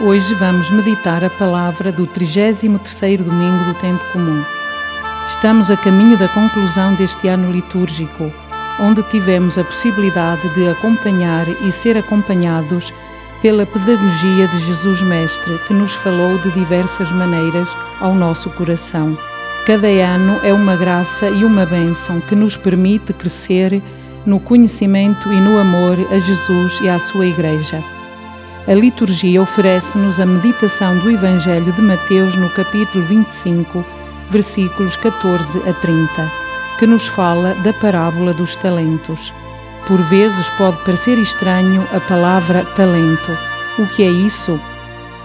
Hoje vamos meditar a palavra do 33º domingo do tempo comum. Estamos a caminho da conclusão deste ano litúrgico, onde tivemos a possibilidade de acompanhar e ser acompanhados pela pedagogia de Jesus Mestre, que nos falou de diversas maneiras ao nosso coração. Cada ano é uma graça e uma bênção que nos permite crescer no conhecimento e no amor a Jesus e à sua Igreja. A liturgia oferece-nos a meditação do Evangelho de Mateus no capítulo 25, versículos 14 a 30, que nos fala da parábola dos talentos. Por vezes pode parecer estranho a palavra talento. O que é isso?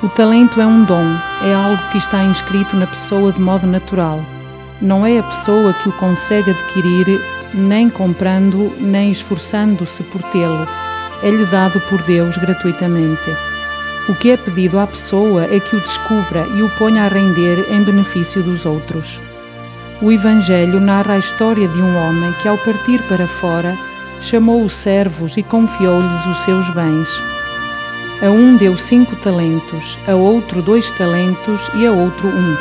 O talento é um dom, é algo que está inscrito na pessoa de modo natural. Não é a pessoa que o consegue adquirir, nem comprando, nem esforçando-se por tê-lo é-lhe dado por Deus gratuitamente. O que é pedido à pessoa é que o descubra e o ponha a render em benefício dos outros. O Evangelho narra a história de um homem que, ao partir para fora, chamou os servos e confiou-lhes os seus bens. A um deu cinco talentos, a outro dois talentos e a outro um,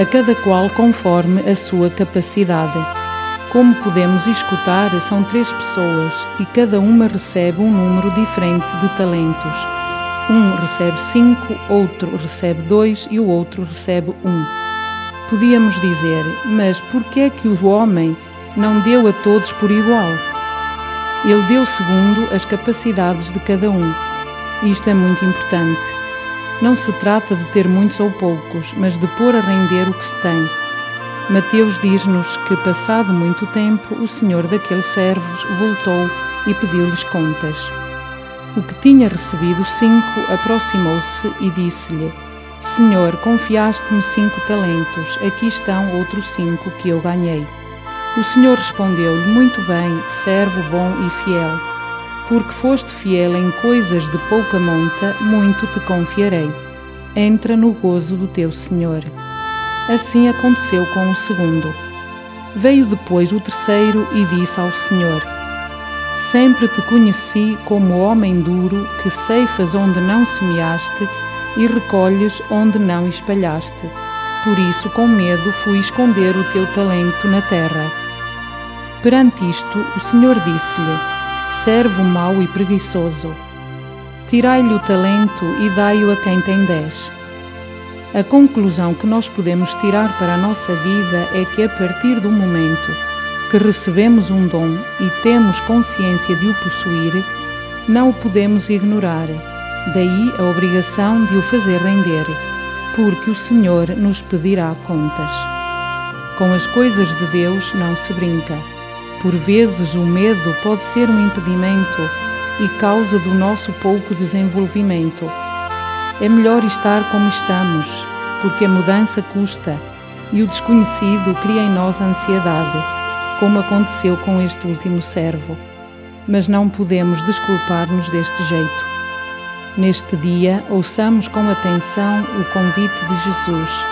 a cada qual conforme a sua capacidade. Como podemos escutar, são três pessoas e cada uma recebe um número diferente de talentos. Um recebe cinco, outro recebe dois e o outro recebe um. Podíamos dizer, mas por que é que o homem não deu a todos por igual? Ele deu segundo as capacidades de cada um. Isto é muito importante. Não se trata de ter muitos ou poucos, mas de pôr a render o que se tem Mateus diz-nos que, passado muito tempo, o senhor daqueles servos voltou e pediu-lhes contas. O que tinha recebido cinco aproximou-se e disse-lhe: Senhor, confiaste-me cinco talentos, aqui estão outros cinco que eu ganhei. O senhor respondeu-lhe: Muito bem, servo bom e fiel. Porque foste fiel em coisas de pouca monta, muito te confiarei. Entra no gozo do teu senhor. Assim aconteceu com o segundo. Veio depois o terceiro e disse ao Senhor: Sempre te conheci como homem duro que ceifas onde não semeaste e recolhes onde não espalhaste. Por isso, com medo, fui esconder o teu talento na terra. Perante isto, o Senhor disse-lhe: Servo mau e preguiçoso, tirai-lhe o talento e dai-o a quem tem dez. A conclusão que nós podemos tirar para a nossa vida é que a partir do momento que recebemos um dom e temos consciência de o possuir, não o podemos ignorar. Daí a obrigação de o fazer render, porque o Senhor nos pedirá contas. Com as coisas de Deus não se brinca. Por vezes o medo pode ser um impedimento e causa do nosso pouco desenvolvimento é melhor estar como estamos, porque a mudança custa e o desconhecido cria em nós ansiedade, como aconteceu com este último servo. Mas não podemos desculpar-nos deste jeito. Neste dia, ouçamos com atenção o convite de Jesus.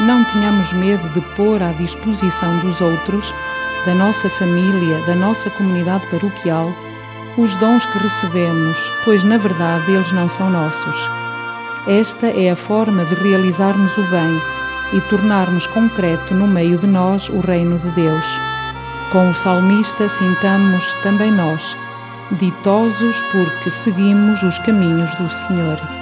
Não tenhamos medo de pôr à disposição dos outros, da nossa família, da nossa comunidade paroquial, os dons que recebemos, pois na verdade eles não são nossos esta é a forma de realizarmos o bem e tornarmos concreto no meio de nós o reino de Deus. Com o salmista sintamos também nós, ditosos porque seguimos os caminhos do Senhor.